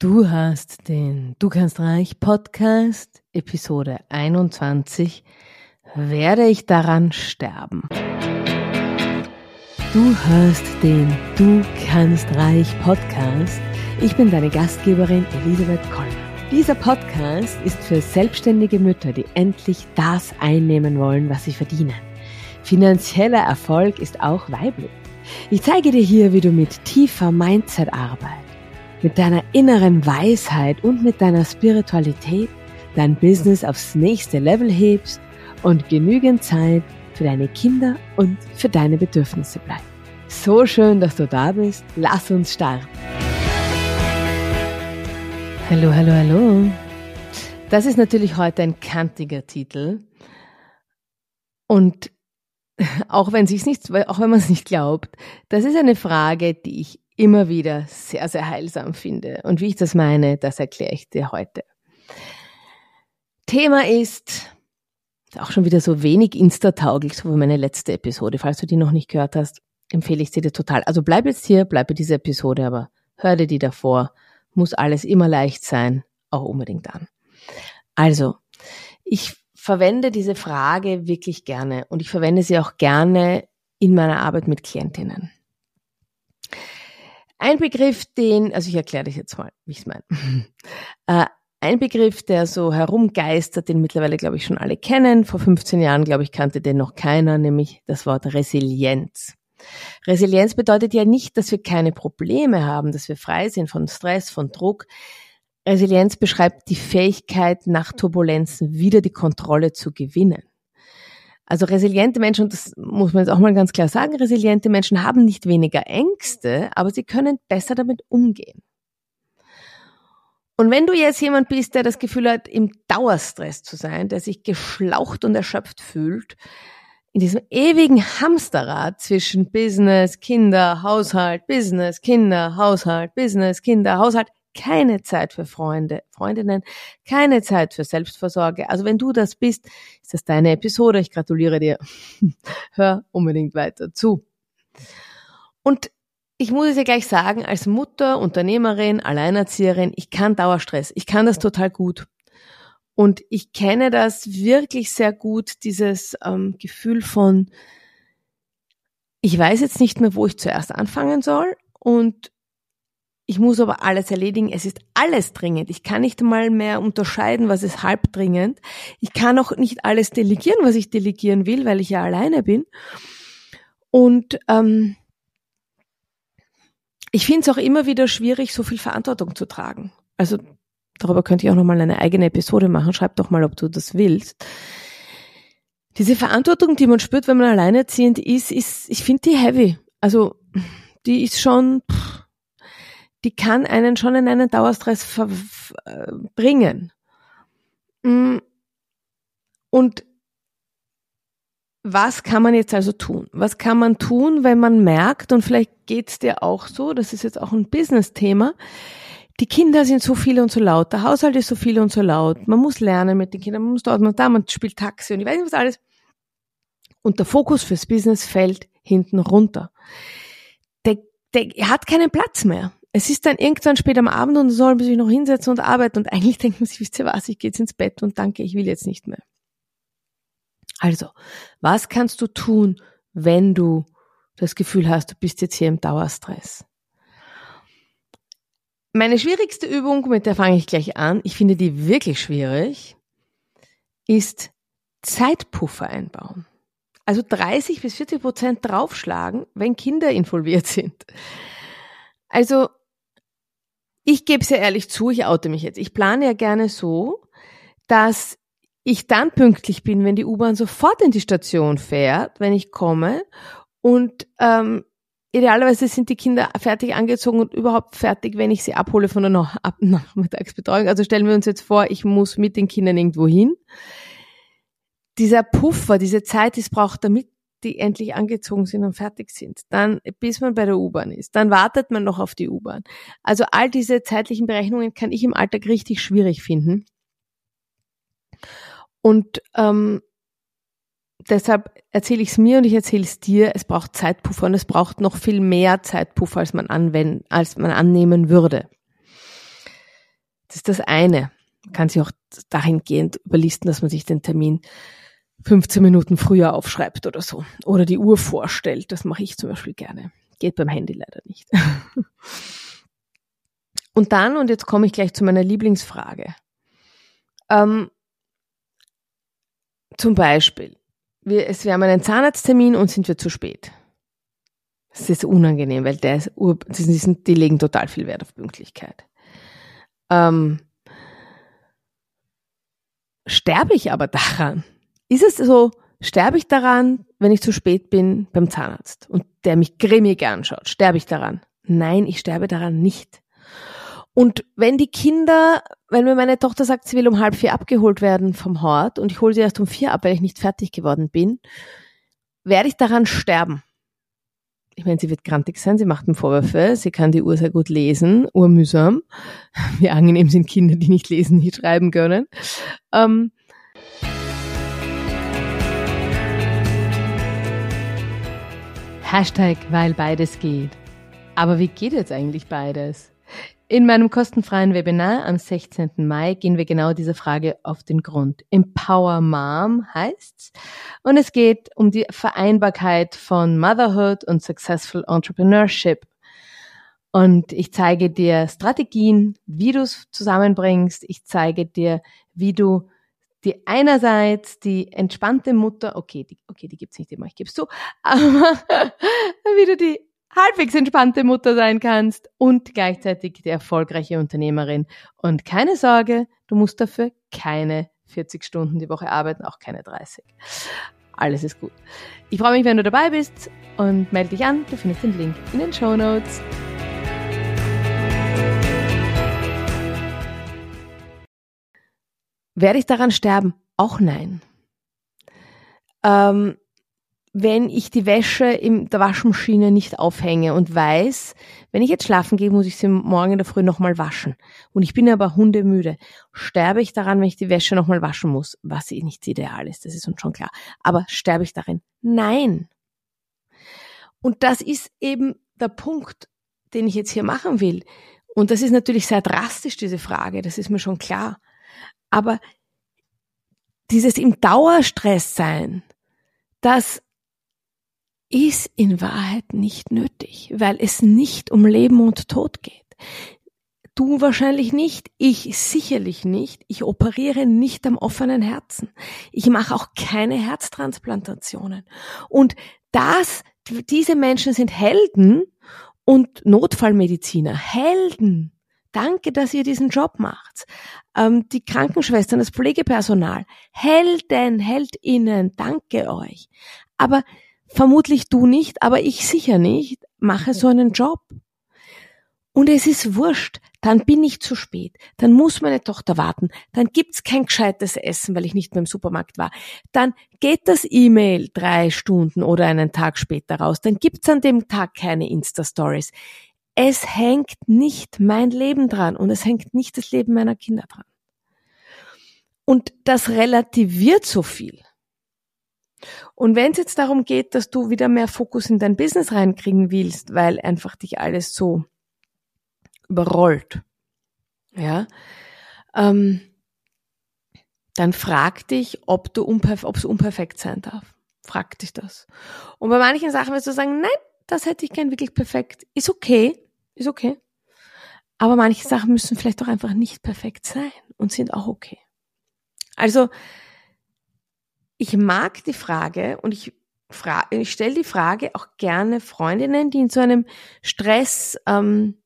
Du hast den Du kannst reich Podcast, Episode 21. Werde ich daran sterben? Du hörst den Du kannst reich Podcast. Ich bin deine Gastgeberin Elisabeth Koller. Dieser Podcast ist für selbstständige Mütter, die endlich das einnehmen wollen, was sie verdienen. Finanzieller Erfolg ist auch weiblich. Ich zeige dir hier, wie du mit tiefer Mindset-Arbeit mit deiner inneren Weisheit und mit deiner Spiritualität dein Business aufs nächste Level hebst und genügend Zeit für deine Kinder und für deine Bedürfnisse bleibt. So schön, dass du da bist. Lass uns starten. Hallo, hallo, hallo. Das ist natürlich heute ein kantiger Titel. Und auch wenn sich's nicht, auch wenn man es nicht glaubt, das ist eine Frage, die ich immer wieder sehr, sehr heilsam finde. Und wie ich das meine, das erkläre ich dir heute. Thema ist auch schon wieder so wenig Insta-tauglich, so wie meine letzte Episode. Falls du die noch nicht gehört hast, empfehle ich sie dir total. Also bleib jetzt hier, bleib bei dieser Episode, aber hör dir die davor. Muss alles immer leicht sein, auch unbedingt an. Also, ich verwende diese Frage wirklich gerne und ich verwende sie auch gerne in meiner Arbeit mit Klientinnen. Ein Begriff, den, also ich erkläre dich jetzt mal, wie ich es meine. Äh, ein Begriff, der so herumgeistert, den mittlerweile, glaube ich, schon alle kennen. Vor 15 Jahren, glaube ich, kannte den noch keiner, nämlich das Wort Resilienz. Resilienz bedeutet ja nicht, dass wir keine Probleme haben, dass wir frei sind von Stress, von Druck. Resilienz beschreibt die Fähigkeit, nach Turbulenzen wieder die Kontrolle zu gewinnen. Also resiliente Menschen, und das muss man jetzt auch mal ganz klar sagen, resiliente Menschen haben nicht weniger Ängste, aber sie können besser damit umgehen. Und wenn du jetzt jemand bist, der das Gefühl hat, im Dauerstress zu sein, der sich geschlaucht und erschöpft fühlt, in diesem ewigen Hamsterrad zwischen Business, Kinder, Haushalt, Business, Kinder, Haushalt, Business, Kinder, Haushalt, keine Zeit für Freunde, Freundinnen, keine Zeit für Selbstversorge. Also wenn du das bist, ist das deine Episode. Ich gratuliere dir. Hör unbedingt weiter zu. Und ich muss es ja gleich sagen, als Mutter, Unternehmerin, Alleinerzieherin, ich kann Dauerstress. Ich kann das total gut. Und ich kenne das wirklich sehr gut, dieses ähm, Gefühl von, ich weiß jetzt nicht mehr, wo ich zuerst anfangen soll und ich muss aber alles erledigen. Es ist alles dringend. Ich kann nicht mal mehr unterscheiden, was ist halb dringend. Ich kann auch nicht alles delegieren, was ich delegieren will, weil ich ja alleine bin. Und ähm, ich finde es auch immer wieder schwierig, so viel Verantwortung zu tragen. Also darüber könnte ich auch nochmal eine eigene Episode machen. Schreib doch mal, ob du das willst. Diese Verantwortung, die man spürt, wenn man alleinerziehend ist, ist, ich finde die heavy. Also die ist schon, pff, die kann einen schon in einen Dauerstress äh, bringen. Mm. Und was kann man jetzt also tun? Was kann man tun, wenn man merkt, und vielleicht geht's dir auch so, das ist jetzt auch ein Business-Thema, die Kinder sind so viele und so laut, der Haushalt ist so viel und so laut, man muss lernen mit den Kindern, man muss dort, man da, man spielt Taxi und ich weiß nicht was alles. Und der Fokus fürs Business fällt hinten runter. Der, der hat keinen Platz mehr es ist dann irgendwann spät am Abend und soll man sich noch hinsetzen und arbeiten und eigentlich denkt man sich, wisst ihr was, ich gehe jetzt ins Bett und danke, ich will jetzt nicht mehr. Also, was kannst du tun, wenn du das Gefühl hast, du bist jetzt hier im Dauerstress? Meine schwierigste Übung, mit der fange ich gleich an, ich finde die wirklich schwierig, ist Zeitpuffer einbauen. Also 30 bis 40 Prozent draufschlagen, wenn Kinder involviert sind. Also ich gebe es ja ehrlich zu, ich oute mich jetzt. Ich plane ja gerne so, dass ich dann pünktlich bin, wenn die U-Bahn sofort in die Station fährt, wenn ich komme. Und ähm, idealerweise sind die Kinder fertig angezogen und überhaupt fertig, wenn ich sie abhole von der Nachmittagsbetreuung. Also stellen wir uns jetzt vor, ich muss mit den Kindern irgendwo hin. Dieser Puffer, diese Zeit, die es braucht, damit die endlich angezogen sind und fertig sind. Dann, bis man bei der U-Bahn ist. Dann wartet man noch auf die U-Bahn. Also all diese zeitlichen Berechnungen kann ich im Alltag richtig schwierig finden. Und ähm, deshalb erzähle ich es mir und ich erzähle es dir. Es braucht Zeitpuffer und es braucht noch viel mehr Zeitpuffer, als man anwenden, als man annehmen würde. Das ist das eine. Man kann sich auch dahingehend überlisten, dass man sich den Termin 15 Minuten früher aufschreibt oder so. Oder die Uhr vorstellt. Das mache ich zum Beispiel gerne. Geht beim Handy leider nicht. und dann, und jetzt komme ich gleich zu meiner Lieblingsfrage. Ähm, zum Beispiel, wir, es, wir haben einen Zahnarzttermin und sind wir zu spät. Das ist unangenehm, weil der ist, die, sind, die legen total viel Wert auf Pünktlichkeit. Ähm, sterbe ich aber daran? Ist es so, sterbe ich daran, wenn ich zu spät bin beim Zahnarzt und der mich grimmig anschaut? Sterbe ich daran? Nein, ich sterbe daran nicht. Und wenn die Kinder, wenn mir meine Tochter sagt, sie will um halb vier abgeholt werden vom Hort und ich hole sie erst um vier ab, weil ich nicht fertig geworden bin, werde ich daran sterben. Ich meine, sie wird grantig sein, sie macht mir Vorwürfe, sie kann die Uhr sehr gut lesen, urmühsam. Wie angenehm sind Kinder, die nicht lesen, nicht schreiben können. Ähm, Hashtag, weil beides geht. Aber wie geht jetzt eigentlich beides? In meinem kostenfreien Webinar am 16. Mai gehen wir genau dieser Frage auf den Grund. Empower Mom heißt's. Und es geht um die Vereinbarkeit von Motherhood und Successful Entrepreneurship. Und ich zeige dir Strategien, wie du es zusammenbringst. Ich zeige dir, wie du die einerseits die entspannte Mutter, okay, die, okay, die gibt's nicht immer, ich geb's zu, aber wie du die halbwegs entspannte Mutter sein kannst und gleichzeitig die erfolgreiche Unternehmerin. Und keine Sorge, du musst dafür keine 40 Stunden die Woche arbeiten, auch keine 30. Alles ist gut. Ich freue mich, wenn du dabei bist und melde dich an. Du findest den Link in den Show Notes. Werde ich daran sterben? Auch nein. Ähm, wenn ich die Wäsche in der Waschmaschine nicht aufhänge und weiß, wenn ich jetzt schlafen gehe, muss ich sie morgen in der Früh nochmal waschen. Und ich bin aber hundemüde. Sterbe ich daran, wenn ich die Wäsche nochmal waschen muss? Was eh nicht ideal ist, das ist uns schon klar. Aber sterbe ich darin? Nein. Und das ist eben der Punkt, den ich jetzt hier machen will. Und das ist natürlich sehr drastisch, diese Frage, das ist mir schon klar. Aber dieses im Dauerstress sein, das ist in Wahrheit nicht nötig, weil es nicht um Leben und Tod geht. Du wahrscheinlich nicht, ich sicherlich nicht. Ich operiere nicht am offenen Herzen. Ich mache auch keine Herztransplantationen. Und das, diese Menschen sind Helden und Notfallmediziner. Helden. Danke, dass ihr diesen Job macht. Ähm, die Krankenschwestern, das Pflegepersonal. Helden, Heldinnen. Danke euch. Aber vermutlich du nicht, aber ich sicher nicht, mache so einen Job. Und es ist wurscht, dann bin ich zu spät, dann muss meine Tochter warten, dann gibt's kein gescheites Essen, weil ich nicht mehr im Supermarkt war, dann geht das E-Mail drei Stunden oder einen Tag später raus, dann gibt's an dem Tag keine Insta-Stories. Es hängt nicht mein Leben dran und es hängt nicht das Leben meiner Kinder dran. Und das relativiert so viel. Und wenn es jetzt darum geht, dass du wieder mehr Fokus in dein Business reinkriegen willst, weil einfach dich alles so überrollt, ja, ähm, dann frag dich, ob du unperf ob es unperfekt sein darf. Frag dich das. Und bei manchen Sachen wirst du sagen, nein, das hätte ich gern wirklich perfekt. Ist okay, ist okay. Aber manche Sachen müssen vielleicht auch einfach nicht perfekt sein und sind auch okay. Also ich mag die Frage und ich, fra ich stelle die Frage auch gerne Freundinnen, die in so einem Stress, ähm,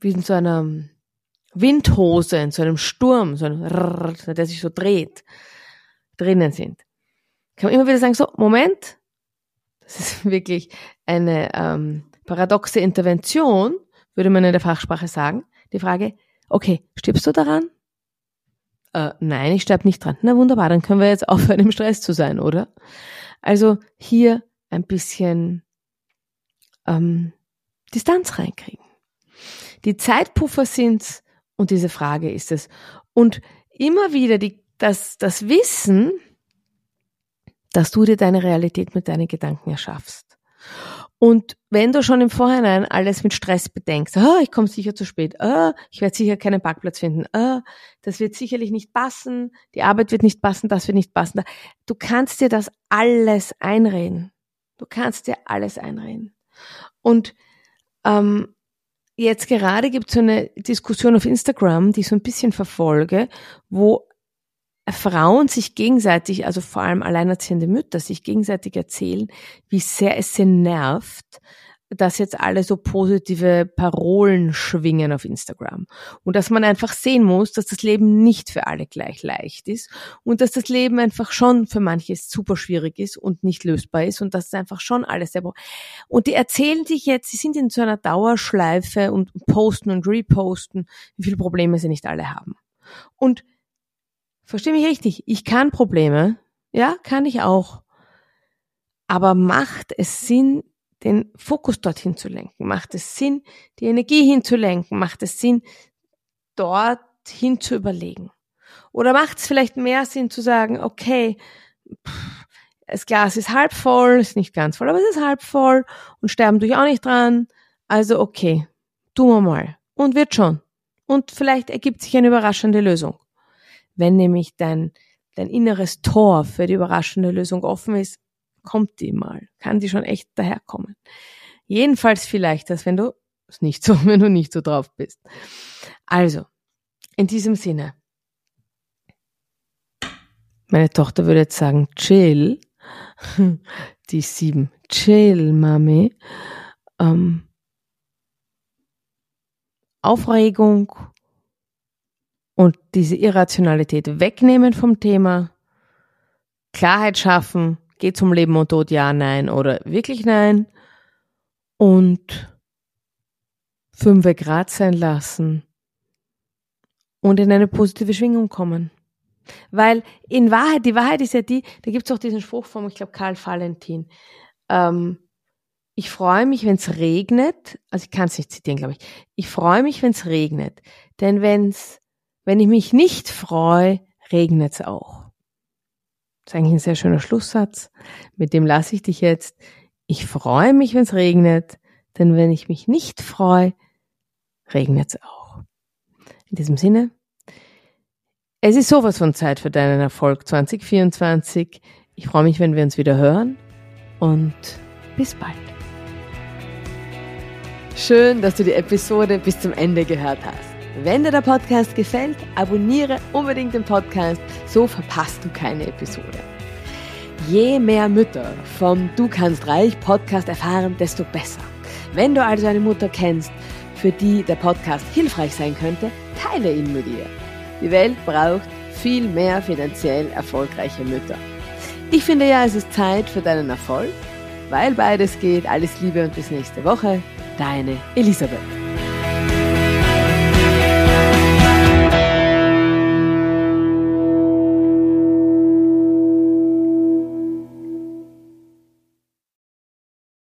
wie in so einer Windhose, in so einem Sturm, so einem Rrr, der sich so dreht, drinnen sind. Kann man immer wieder sagen, so, Moment, das ist wirklich eine ähm, paradoxe Intervention, würde man in der Fachsprache sagen. Die Frage, okay, stirbst du daran? äh, nein, ich sterbe nicht dran. Na wunderbar, dann können wir jetzt aufhören, im Stress zu sein, oder? Also hier ein bisschen ähm, Distanz reinkriegen. Die Zeitpuffer sind's und diese Frage ist es. Und immer wieder die, das, das Wissen, dass du dir deine Realität mit deinen Gedanken erschaffst. Und wenn du schon im Vorhinein alles mit Stress bedenkst, ah, ich komme sicher zu spät, ah, ich werde sicher keinen Parkplatz finden, ah, das wird sicherlich nicht passen, die Arbeit wird nicht passen, das wird nicht passen. Du kannst dir das alles einreden. Du kannst dir alles einreden. Und ähm, jetzt gerade gibt es so eine Diskussion auf Instagram, die ich so ein bisschen verfolge, wo Frauen sich gegenseitig, also vor allem alleinerziehende Mütter, sich gegenseitig erzählen, wie sehr es sie nervt, dass jetzt alle so positive Parolen schwingen auf Instagram. Und dass man einfach sehen muss, dass das Leben nicht für alle gleich leicht ist und dass das Leben einfach schon für manche super schwierig ist und nicht lösbar ist und dass es einfach schon alles sehr, und die erzählen sich jetzt, sie sind in so einer Dauerschleife und posten und reposten, wie viele Probleme sie nicht alle haben. Und Versteh mich richtig, ich kann Probleme, ja, kann ich auch. Aber macht es Sinn, den Fokus dorthin zu lenken? Macht es Sinn, die Energie hinzulenken? Macht es Sinn, dorthin zu überlegen? Oder macht es vielleicht mehr Sinn zu sagen, okay, pff, das Glas ist halb voll, ist nicht ganz voll, aber es ist halb voll und sterben tue ich auch nicht dran. Also okay, tun wir mal. Und wird schon. Und vielleicht ergibt sich eine überraschende Lösung. Wenn nämlich dein, dein inneres Tor für die überraschende Lösung offen ist, kommt die mal, kann die schon echt daherkommen. Jedenfalls vielleicht, als wenn du es nicht so, wenn du nicht so drauf bist. Also, in diesem Sinne. Meine Tochter würde jetzt sagen, chill. Die sieben. Chill, Mami. Ähm, Aufregung und diese Irrationalität wegnehmen vom Thema, Klarheit schaffen, geht zum Leben und Tod, ja, nein oder wirklich nein und fünf Grad sein lassen und in eine positive Schwingung kommen. Weil in Wahrheit, die Wahrheit ist ja die, da gibt's auch diesen Spruch vom, ich glaube, Karl Valentin. Ähm, ich freue mich, wenn es regnet, also ich kann es nicht zitieren, glaube ich. Ich freue mich, wenn es regnet. Denn wenn's wenn ich mich nicht freue, regnet es auch. Das ist eigentlich ein sehr schöner Schlusssatz. Mit dem lasse ich dich jetzt. Ich freue mich, wenn es regnet, denn wenn ich mich nicht freue, regnet es auch. In diesem Sinne, es ist sowas von Zeit für deinen Erfolg 2024. Ich freue mich, wenn wir uns wieder hören und bis bald. Schön, dass du die Episode bis zum Ende gehört hast. Wenn dir der Podcast gefällt, abonniere unbedingt den Podcast, so verpasst du keine Episode. Je mehr Mütter vom Du kannst reich Podcast erfahren, desto besser. Wenn du also eine Mutter kennst, für die der Podcast hilfreich sein könnte, teile ihn mit ihr. Die Welt braucht viel mehr finanziell erfolgreiche Mütter. Ich finde ja, es ist Zeit für deinen Erfolg, weil beides geht. Alles Liebe und bis nächste Woche. Deine Elisabeth.